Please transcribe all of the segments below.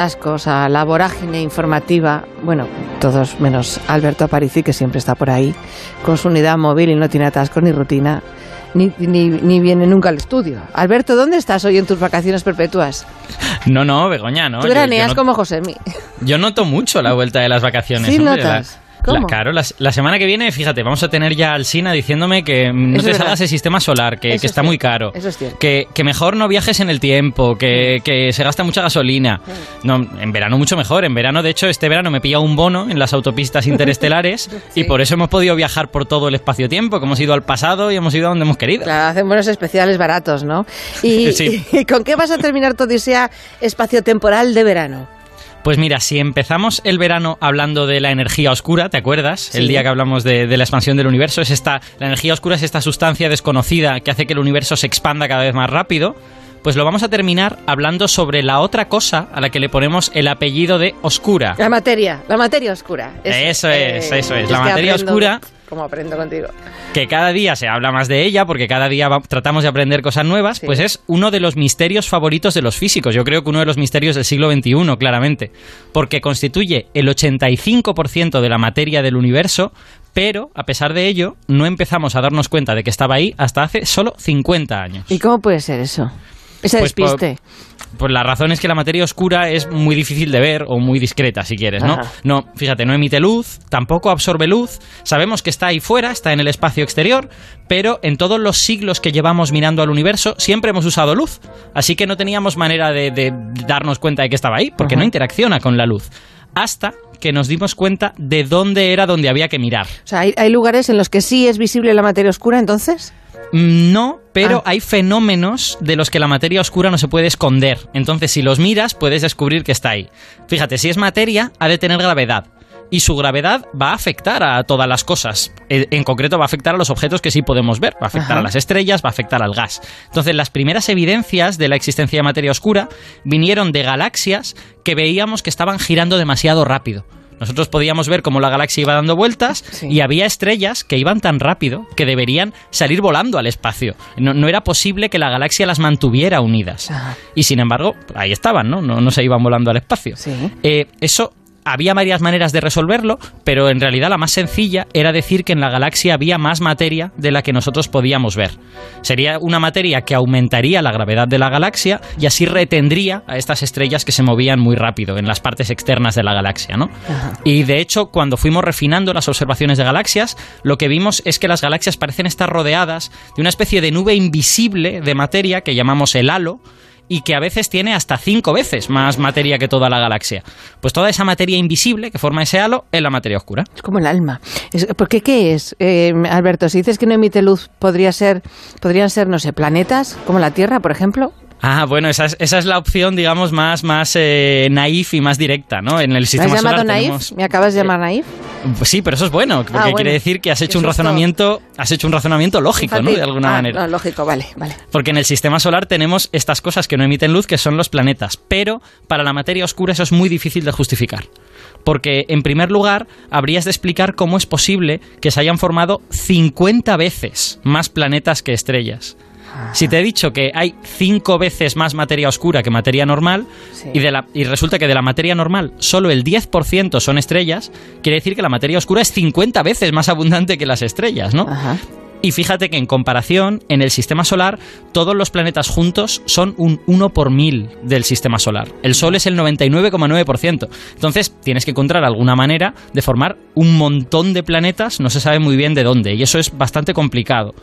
a la vorágine informativa, bueno, todos menos Alberto Aparici, que siempre está por ahí, con su unidad móvil y no tiene atascos ni rutina, ni, ni, ni viene nunca al estudio. Alberto, ¿dónde estás hoy en tus vacaciones perpetuas? No, no, Begoña, no. Tú graneas no- como Josemi. Yo noto mucho la vuelta de las vacaciones. Sí, hombre, notas. La- ¿Cómo? la- claro, la, la semana que viene, fíjate, vamos a tener ya al Sina diciéndome que mm, no Eso te salgas verdad. el sistema solar, que, Eso que es está muy caro. Eso es cierto. Que, que mejor no viajes en el tiempo, que, que se gasta mucha gasolina. No, en verano mucho mejor. En verano, de hecho, este verano me pilla un bono en las autopistas interestelares Sí. y por eso hemos podido viajar por todo el espacio-tiempo, que hemos ido al pasado y hemos ido a donde hemos querido. Claro, hacen buenos especiales baratos, ¿no? Y, Sí. y ¿con qué vas a terminar tu odisea espaciotemporal de verano? Pues mira, si empezamos el verano hablando de la energía oscura, ¿te acuerdas? Sí. El día que hablamos de, de la expansión del universo, es esta, la energía oscura es esta sustancia desconocida que hace que el universo se expanda cada vez más rápido. Pues lo vamos a terminar hablando sobre la otra cosa a la que le ponemos el apellido de oscura. La materia, la materia oscura. Eso es, eso es. La que materia aprendo- oscura- Como aprendo contigo. que cada día se habla más de ella porque cada día va- tratamos de aprender cosas nuevas, Sí. pues es uno de los misterios favoritos de los físicos. Yo creo que uno de los misterios del siglo XXI, claramente, porque constituye el 85% de la materia del universo, pero a pesar de ello no empezamos a darnos cuenta de que estaba ahí hasta hace solo 50 años. ¿Y cómo puede ser eso? Ese Pues por- despiste. Pues la razón es que la materia oscura es muy difícil de ver o muy discreta, si quieres, ¿no? Ajá. No, fíjate, no emite luz, tampoco absorbe luz. Sabemos que está ahí fuera, está en el espacio exterior, pero en todos los siglos que llevamos mirando al universo siempre hemos usado luz. Así que no teníamos manera de, de darnos cuenta de que estaba ahí, porque Ajá. no interacciona con la luz. Hasta que nos dimos cuenta de dónde era donde había que mirar. O sea, ¿hay, hay lugares en los que sí es visible la materia oscura, entonces? No, pero Ah. hay fenómenos de los que la materia oscura no se puede esconder. Entonces, si los miras, puedes descubrir que está ahí. Fíjate, si es materia, ha de tener gravedad. Y su gravedad va a afectar a todas las cosas. Eh, En concreto, va a afectar a los objetos que sí podemos ver. Va a afectar Ajá. a las estrellas, va a afectar al gas. Entonces, las primeras evidencias de la existencia de materia oscura vinieron de galaxias que veíamos que estaban girando demasiado rápido. Nosotros podíamos ver cómo la galaxia iba dando vueltas Sí. y había estrellas que iban tan rápido que deberían salir volando al espacio. No, no era posible que la galaxia las mantuviera unidas. Y sin embargo, ahí estaban, ¿no? No, no se iban volando al espacio. Sí. Eh, eso había varias maneras de resolverlo, pero en realidad la más sencilla era decir que en la galaxia había más materia de la que nosotros podíamos ver. Sería una materia que aumentaría la gravedad de la galaxia y así retendría a estas estrellas que se movían muy rápido en las partes externas de la galaxia, ¿no? Ajá. Y de hecho, cuando fuimos refinando las observaciones de galaxias, lo que vimos es que las galaxias parecen estar rodeadas de una especie de nube invisible de materia que llamamos el halo y que a veces tiene hasta cinco veces más materia que toda la galaxia. Pues toda esa materia invisible que forma ese halo es la materia oscura. Es como el alma. ¿Por qué qué es, Eh, Alberto? Si dices que no emite luz, podría ser, podrían ser, no sé, planetas como la Tierra, por ejemplo. Ah, bueno, esa es, esa es la opción, digamos, más, más eh, naif y más directa, ¿no? En el ¿Me has sistema llamado solar naif? tenemos- ¿Me acabas de llamar naif? Pues sí, pero eso es bueno, porque Ah, bueno. quiere decir que has hecho un razonamiento, has hecho un razonamiento lógico, ¿no? De alguna Ah, manera. no, lógico, vale, vale. Porque en el sistema solar tenemos estas cosas que no emiten luz, que son los planetas. Pero para la materia oscura eso es muy difícil de justificar. Porque, en primer lugar, habrías de explicar cómo es posible que se hayan formado 50 veces más planetas que estrellas. Si te he dicho que hay cinco veces más materia oscura que materia normal, Sí. y, de la, y resulta que de la materia normal solo el 10% son estrellas, quiere decir que la materia oscura es 50 veces más abundante que las estrellas, ¿no? Ajá. Y fíjate que en comparación, en el sistema solar, todos los planetas juntos son un 1 por mil del sistema solar. El Sol es el 99,9%. Entonces, tienes que encontrar alguna manera de formar un montón de planetas, no se sabe muy bien de dónde, y eso es bastante complicado.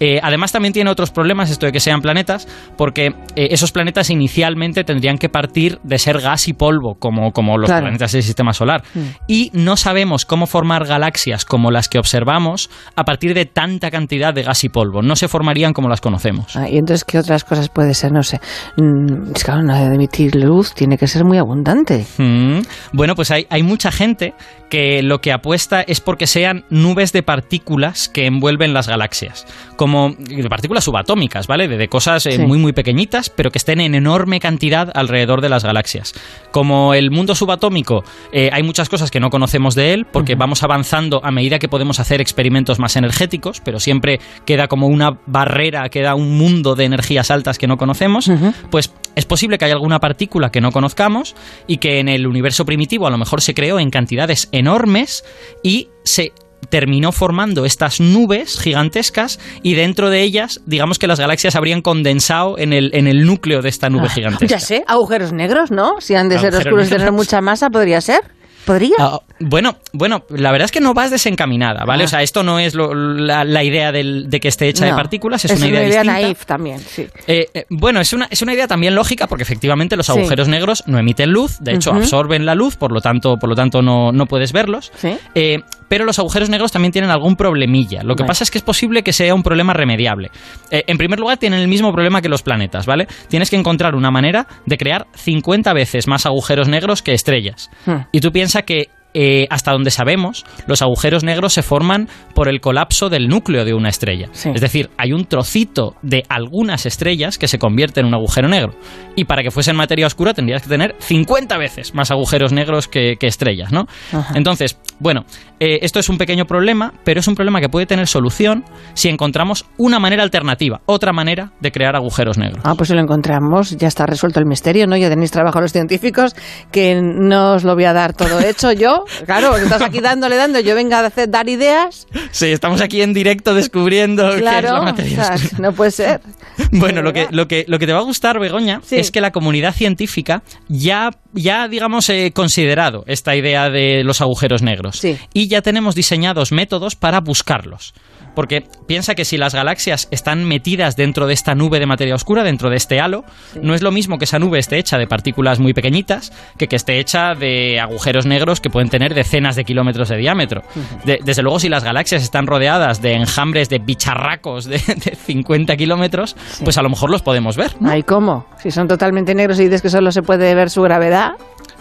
Eh, además, también tiene otros problemas esto de que sean planetas, porque eh, esos planetas inicialmente tendrían que partir de ser gas y polvo, como, como los Claro. planetas del sistema solar. Mm. Y no sabemos cómo formar galaxias como las que observamos a partir de tanta cantidad de gas y polvo. No se formarían como las conocemos. Ah, y entonces, ¿qué otras cosas puede ser? No sé. Mm, es que, claro, no de emitir luz tiene que ser muy abundante. Mm. Bueno, pues hay, hay mucha gente que lo que apuesta es porque sean nubes de partículas que envuelven las galaxias. Como de partículas subatómicas, ¿vale? De, de cosas eh, Sí. muy, muy pequeñitas, pero que estén en enorme cantidad alrededor de las galaxias. Como el mundo subatómico, eh, hay muchas cosas que no conocemos de él, porque vamos avanzando a medida que podemos hacer experimentos más energéticos, pero siempre queda como una barrera, queda un mundo de energías altas que no conocemos, pues es posible que haya alguna partícula que no conozcamos y que en el universo primitivo a lo mejor se creó en cantidades enormes y se terminó formando estas nubes gigantescas y dentro de ellas, digamos que las galaxias habrían condensado en el, en el núcleo de esta nube gigantesca. Ya sé, agujeros negros, ¿no? Si han de ser oscuros y tener mucha masa, podría ser. ¿Podría? Ah, bueno, bueno, la verdad es que no vas desencaminada, ¿vale? Ah. O sea, esto no es lo- la, la idea del- de que esté hecha de partículas, es, una idea, distinta. naif también, sí. Eh, eh, bueno, es una, es una idea también lógica porque efectivamente los Sí. agujeros negros no emiten luz, de hecho absorben la luz, por lo tanto, por lo tanto no, no puedes verlos. Sí. Eh, pero los agujeros negros también tienen algún problemilla. Lo que Vale. pasa es que es posible que sea un problema remediable. Eh, en primer lugar, tienen el mismo problema que los planetas, ¿vale? Tienes que encontrar una manera de crear 50 veces más agujeros negros que estrellas. Hmm. Y tú piensas que eh, hasta donde sabemos, los agujeros negros se forman por el colapso del núcleo de una estrella. Sí. Es decir, hay un trocito de algunas estrellas que se convierte en un agujero negro. Y para que fuese en materia oscura tendrías que tener 50 veces más agujeros negros que, que estrellas, ¿no? Ajá. Entonces, bueno, eh, esto es un pequeño problema, pero es un problema que puede tener solución si encontramos una manera alternativa, otra manera de crear agujeros negros. Ah, pues si lo encontramos, ya está resuelto el misterio, ¿no? Ya tenéis trabajo los científicos, que no os lo voy a dar todo hecho yo. Claro, estás aquí dándole, dando, yo venga a hacer, dar ideas. Sí, estamos aquí en directo descubriendo qué es la materia o sea, oscura. no puede ser. Bueno, lo que, lo, que, lo que te va a gustar, Begoña, Sí. es que la comunidad científica ya, ya digamos, eh, considerado esta idea de los agujeros negros. Sí. Y ya tenemos diseñados métodos para buscarlos. Porque piensa que si las galaxias están metidas dentro de esta nube de materia oscura, dentro de este halo, no es lo mismo que esa nube esté hecha de partículas muy pequeñitas que que esté hecha de agujeros negros que pueden tener decenas de kilómetros de diámetro. De- desde luego, si las galaxias están rodeadas de enjambres de bicharracos de, de 50 kilómetros, pues a lo mejor los podemos ver. ¿no? Ay, ¿cómo? Si son totalmente negros y dices que solo se puede ver su gravedad,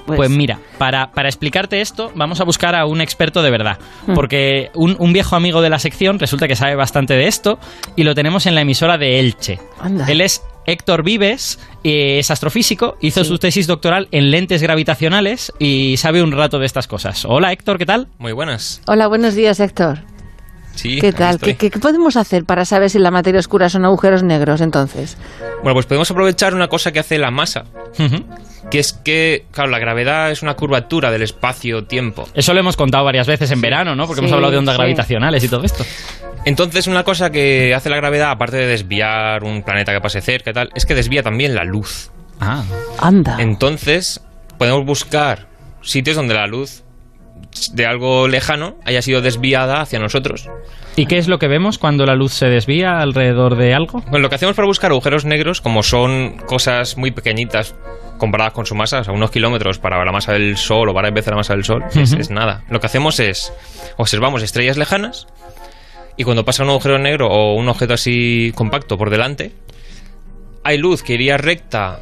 pues... Pues mira, para, para explicarte esto, vamos a buscar a un experto de verdad. Hmm. Porque un, un viejo amigo de la sección resulta que sabe bastante de esto y lo tenemos en la emisora de Elche. Anda. Él es Héctor Vives, eh, es astrofísico, hizo Sí. su tesis doctoral en lentes gravitacionales y sabe un rato de estas cosas. Hola Héctor, ¿qué tal? Muy buenas. Hola, buenos días, Héctor. Sí, ¿Qué tal? ¿Qué, qué, qué podemos hacer para saber si la materia oscura son agujeros negros entonces? Bueno, pues podemos aprovechar una cosa que hace la masa. Que es que, claro, la gravedad es una curvatura del espacio-tiempo. Eso lo hemos contado varias veces en verano, ¿no? Porque Sí, hemos hablado de ondas sí. gravitacionales y todo esto. Entonces, una cosa que hace la gravedad, aparte de desviar un planeta que pase cerca y tal, es que desvía también la luz. Ah. Anda. Entonces, podemos buscar sitios donde la luz de algo lejano haya sido desviada hacia nosotros. ¿Y qué es lo que vemos cuando la luz se desvía alrededor de algo? Bueno, lo que hacemos para buscar agujeros negros, como son cosas muy pequeñitas comparadas con su masa, o sea, unos kilómetros para la masa del Sol o varias veces la masa del Sol, es, nada. Lo que hacemos es observamos estrellas lejanas y cuando pasa un agujero negro o un objeto así compacto por delante, hay luz que iría recta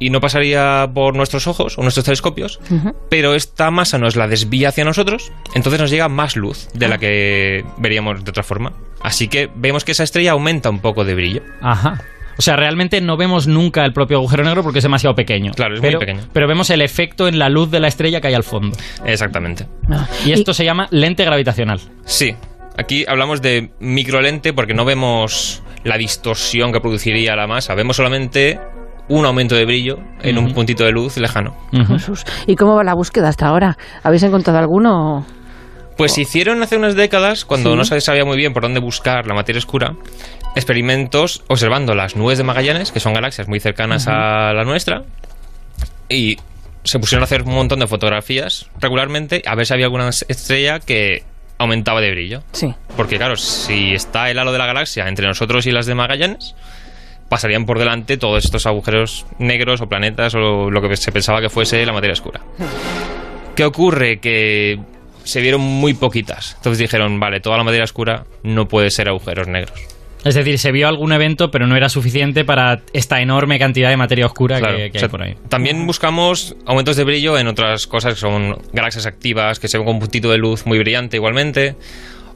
y no pasaría por nuestros ojos o nuestros telescopios, pero esta masa nos la desvía hacia nosotros, entonces nos llega más luz de la que veríamos de otra forma. Así que vemos que esa estrella aumenta un poco de brillo. Ajá. O sea, realmente no vemos nunca el propio agujero negro porque es demasiado pequeño. Claro, es muy pequeño. Pero vemos el efecto en la luz de la estrella que hay al fondo. Exactamente. Y esto se llama lente gravitacional. Sí, aquí hablamos de microlente porque no vemos la distorsión que produciría la masa, vemos solamente un aumento de brillo en un puntito de luz lejano. Jesús. ¿Y cómo va la búsqueda hasta ahora? ¿Habéis encontrado alguno? Pues se hicieron hace unas décadas, cuando Sí. no se sabía muy bien por dónde buscar la materia oscura, experimentos observando las nubes de Magallanes, que son galaxias muy cercanas a la nuestra, y se pusieron a hacer un montón de fotografías regularmente a ver si había alguna estrella que aumentaba de brillo. Sí. Porque claro, si está el halo de la galaxia entre nosotros y las de Magallanes, pasarían por delante todos estos agujeros negros o planetas o lo que se pensaba que fuese la materia oscura. ¿Qué ocurre? Que se vieron muy poquitas. Entonces dijeron, vale, toda la materia oscura no puede ser agujeros negros. Es decir, se vio algún evento, pero no era suficiente para esta enorme cantidad de materia oscura Claro, que, que o sea, hay por ahí. También buscamos aumentos de brillo en otras cosas que son galaxias activas, que se ven con un puntito de luz muy brillante igualmente,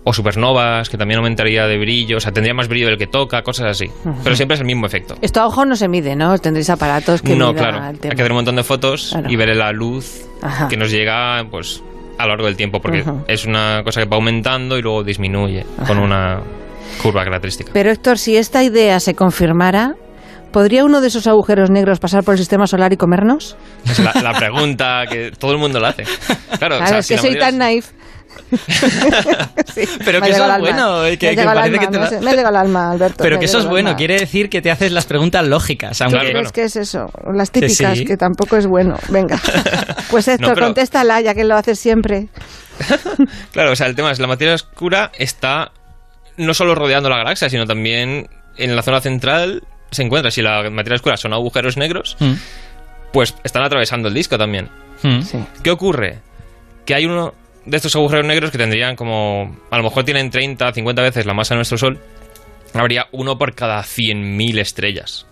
o supernovas, que también aumentaría de brillo, o sea, tendría más brillo del que toca, cosas así. Pero siempre es el mismo efecto. Esto a ojo no se mide, ¿no? Tendréis aparatos que no, claro. el Hay que hacer un montón de fotos Claro. y ver la luz Ajá. que nos llega, pues, a lo largo del tiempo, porque es una cosa que va aumentando y luego disminuye con una curva característica. Pero Héctor, si esta idea se confirmara, ¿podría uno de esos agujeros negros pasar por el sistema solar y comernos? Es la, la pregunta que todo el mundo la hace. Claro, o sea, es que soy tan naif. Sí, Pero que eso es bueno, eh, que- Me que parece alma, que te me da- ha- Me ha llegado al alma, Alberto. Pero que eso es bueno, alma. quiere decir que te haces las preguntas lógicas. Aunque Claro, es que es eso, las típicas, sí. que tampoco es bueno. Venga. Pues Héctor, No, pero- contéstala, ya que lo haces siempre. Claro, o sea, el tema es la materia oscura está no solo rodeando la galaxia, sino también en la zona central se encuentra. Si la materia oscura son agujeros negros, Mm, pues están atravesando el disco también. mm. Sí. ¿Qué ocurre? Que hay uno de estos agujeros negros que tendrían como. A lo mejor tienen 30, 50 veces la masa de nuestro Sol. Habría uno por cada 100.000 estrellas.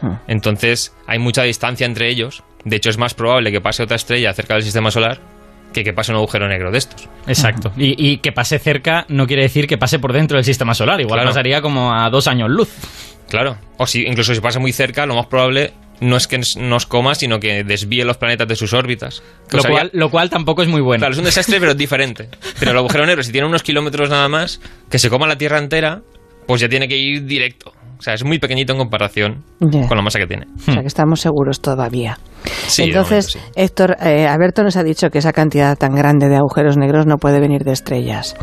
Ah. Entonces hay mucha distancia entre ellos. De hecho, es más probable que pase otra estrella cerca del sistema solar que que pase un agujero negro de estos. Exacto. Y, y que pase cerca no quiere decir que pase por dentro del sistema solar. Igual Claro. pasaría como a dos años luz. Claro. O si incluso si pasa muy cerca, lo más probable no es que nos coma, sino que desvíe los planetas de sus órbitas. Lo cual, lo cual tampoco es muy bueno. Claro, es un desastre, pero diferente. Pero el agujero negro, si tiene unos kilómetros nada más, que se coma la Tierra entera, pues ya tiene que ir directo. O sea, es muy pequeñito en comparación con la masa que tiene. O sea, que estamos seguros todavía. Sí, Entonces, momento Héctor, eh, Alberto nos ha dicho que esa cantidad tan grande de agujeros negros no puede venir de estrellas.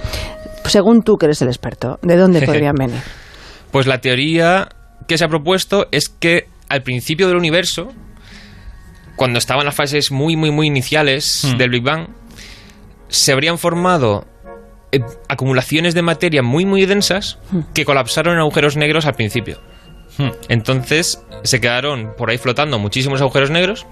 Según tú, que eres el experto, ¿de dónde podrían venir? Pues la teoría que se ha propuesto es que al principio del universo, cuando estaban las fases muy, muy, muy iniciales Hmm. del Big Bang, se habrían formado eh, acumulaciones de materia muy, muy densas que colapsaron en agujeros negros al principio. Hmm. Entonces se quedaron por ahí flotando muchísimos agujeros negros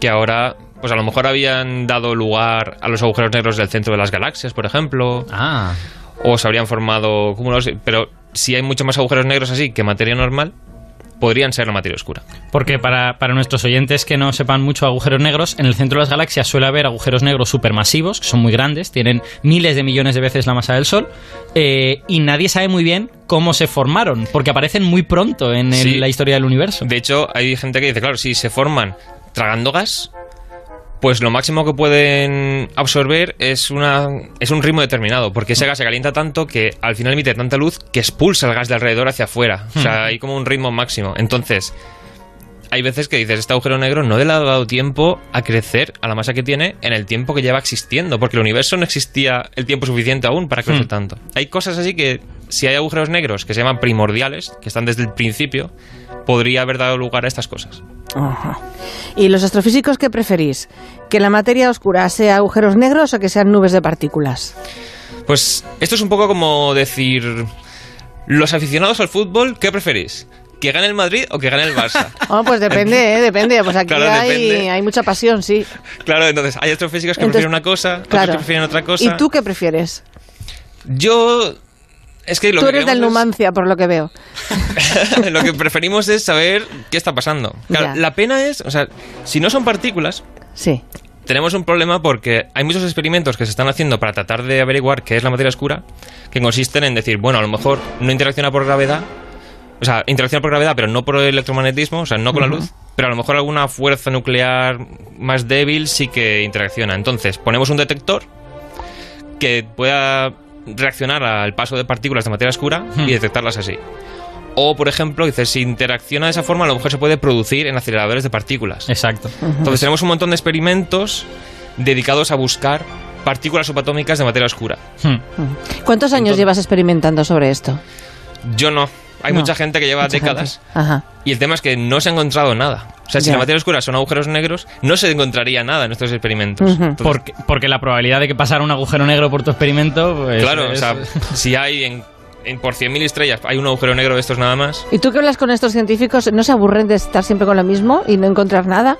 que ahora, pues a lo mejor habían dado lugar a los agujeros negros del centro de las galaxias, por ejemplo, Ah, o se habrían formado cúmulos, pero si hay muchos más agujeros negros así que materia normal, podrían ser la materia oscura. porque para, para nuestros oyentes que no sepan mucho agujeros negros, en el centro de las galaxias suele haber agujeros negros supermasivos, que son muy grandes, tienen miles de millones de veces la masa del Sol, eh, y nadie sabe muy bien cómo se formaron, porque aparecen muy pronto en el- Sí. la historia del universo. De hecho, hay gente que dice, claro, si se forman tragando gas, pues lo máximo que pueden absorber es, una, es un ritmo determinado, porque ese gas se calienta tanto que al final emite tanta luz que expulsa el gas de alrededor hacia afuera. O sea, hay como un ritmo máximo. Entonces, hay veces que dices, este agujero negro no le ha dado tiempo a crecer a la masa que tiene en el tiempo que lleva existiendo, porque el universo no existía el tiempo suficiente aún para crecer Hmm. tanto. Hay cosas así que, si hay agujeros negros que se llaman primordiales, que están desde el principio, podría haber dado lugar a estas cosas. Ajá. ¿Y los astrofísicos qué preferís? ¿Que la materia oscura sea agujeros negros o que sean nubes de partículas? Pues esto es un poco como decir, los aficionados al fútbol, ¿qué preferís? ¿Que gane el Madrid o que gane el Barça? Oh, pues depende, ¿eh? depende. Pues aquí Claro, hay, depende. hay mucha pasión, sí. claro, entonces hay astrofísicos que Entonces, prefieren una cosa, otros que prefieren otra cosa. ¿Y tú qué prefieres? Yo... Es que lo tú que eres del es- Numancia, por lo que veo. lo que preferimos es saber qué está pasando. Claro, la pena es, o sea, si no son partículas, Sí. tenemos un problema porque hay muchos experimentos que se están haciendo para tratar de averiguar qué es la materia oscura, que consisten en decir, bueno, a lo mejor no interacciona por gravedad, o sea, interacciona por gravedad, pero no por electromagnetismo, o sea, no con la luz, pero a lo mejor alguna fuerza nuclear más débil sí que interacciona. Entonces, ponemos un detector que pueda reaccionar al paso de partículas de materia oscura Hmm. y detectarlas así. O, por ejemplo, dices, si interacciona de esa forma, a lo mejor se puede producir en aceleradores de partículas. Exacto. Entonces tenemos un montón de experimentos dedicados a buscar partículas subatómicas de materia oscura. Hmm. ¿Cuántos años Entonces- llevas experimentando sobre esto? Yo no. Hay No. mucha gente que lleva Mucha décadas. Ajá. y el tema es que no se ha encontrado nada. O sea, si la materia oscura son agujeros negros, no se encontraría nada en estos experimentos. Ujú. Entonces, Porque, porque la probabilidad de que pasara un agujero negro por tu experimento. pues, claro, o es- sea, si hay en, en por 100.000 estrellas hay un agujero negro de estos nada más. ¿Y tú que hablas con estos científicos, no se aburren de estar siempre con lo mismo y no encontrar nada?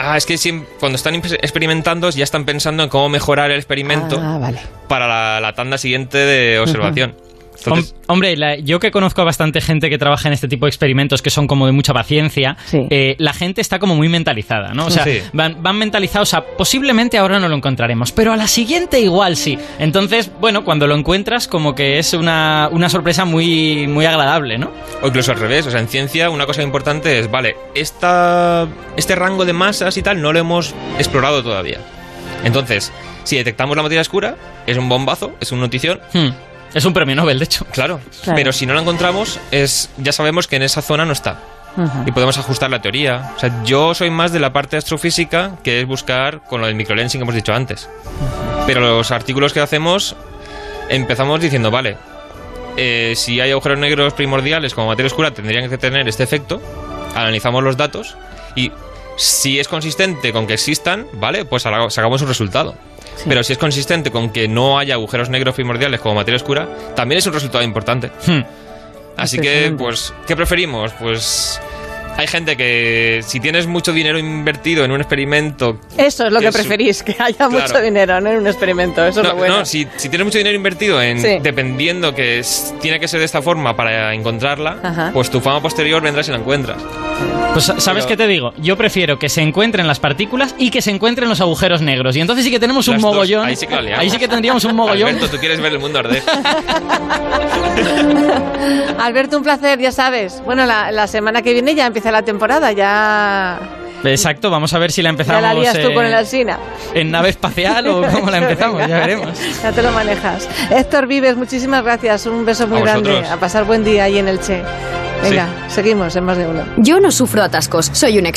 Ah, es que cuando están experimentando ya están pensando en cómo mejorar el experimento Ah, vale. para la, la tanda siguiente de observación. Entonces, Hom- Hombre, la- yo que conozco a bastante gente que trabaja en este tipo de experimentos que son como de mucha paciencia, Sí. eh, la gente está como muy mentalizada, ¿no? O sea, Sí. van, van mentalizados a posiblemente ahora no lo encontraremos, pero a la siguiente igual sí. Entonces, bueno, cuando lo encuentras como que es una, una sorpresa muy, muy agradable, ¿no? O incluso al revés, o sea, en ciencia una cosa importante es, vale, esta, este rango de masas y tal no lo hemos explorado todavía. Entonces, si detectamos la materia oscura, es un bombazo, es una notición, Hmm. Es un premio Nobel, de hecho. claro. Claro. Pero si no la encontramos, es ya sabemos que en esa zona no está. Y podemos ajustar la teoría. O sea, yo soy más de la parte astrofísica, que es buscar con lo del microlensing que hemos dicho antes. Pero los artículos que hacemos, empezamos diciendo, vale, eh, si hay agujeros negros primordiales como materia oscura, tendrían que tener este efecto. Analizamos los datos y si es consistente con que existan, vale, pues sacamos un resultado. Sí. Pero si es consistente con que no haya agujeros negros primordiales como materia oscura, también es un resultado importante. Hmm. Así que, Impresionante. pues, ¿qué preferimos? Pues hay gente que si tienes mucho dinero invertido en un experimento... Eso es lo que es preferís, que haya mucho Claro. dinero ¿no? en un experimento. Eso es No, lo bueno. no, si, si tienes mucho dinero invertido en Sí. dependiendo que es- tiene que ser de esta forma para encontrarla, Ajá. pues tu fama posterior vendrá si la encuentras. Pues ¿sabes Pero- qué te digo? Yo prefiero que se encuentren las partículas y que se encuentren los agujeros negros. Y entonces sí que tenemos un dos, mogollón. ahí sí que. Ahí sí que tendríamos un mogollón. Alberto, tú quieres ver el mundo arder. Alberto, un placer, ya sabes. Bueno, la, la semana que viene ya empieza la temporada, ya, Exacto, vamos a ver si la ya empezamos la lías tú eh, con el Alsina. en nave espacial o cómo la empezamos, ya veremos. Ya te lo manejas. Héctor Vives, muchísimas gracias. Un beso muy A grande. A pasar buen día ahí en el Che. Venga, seguimos en más de uno. Yo no sufro atascos, soy un experto.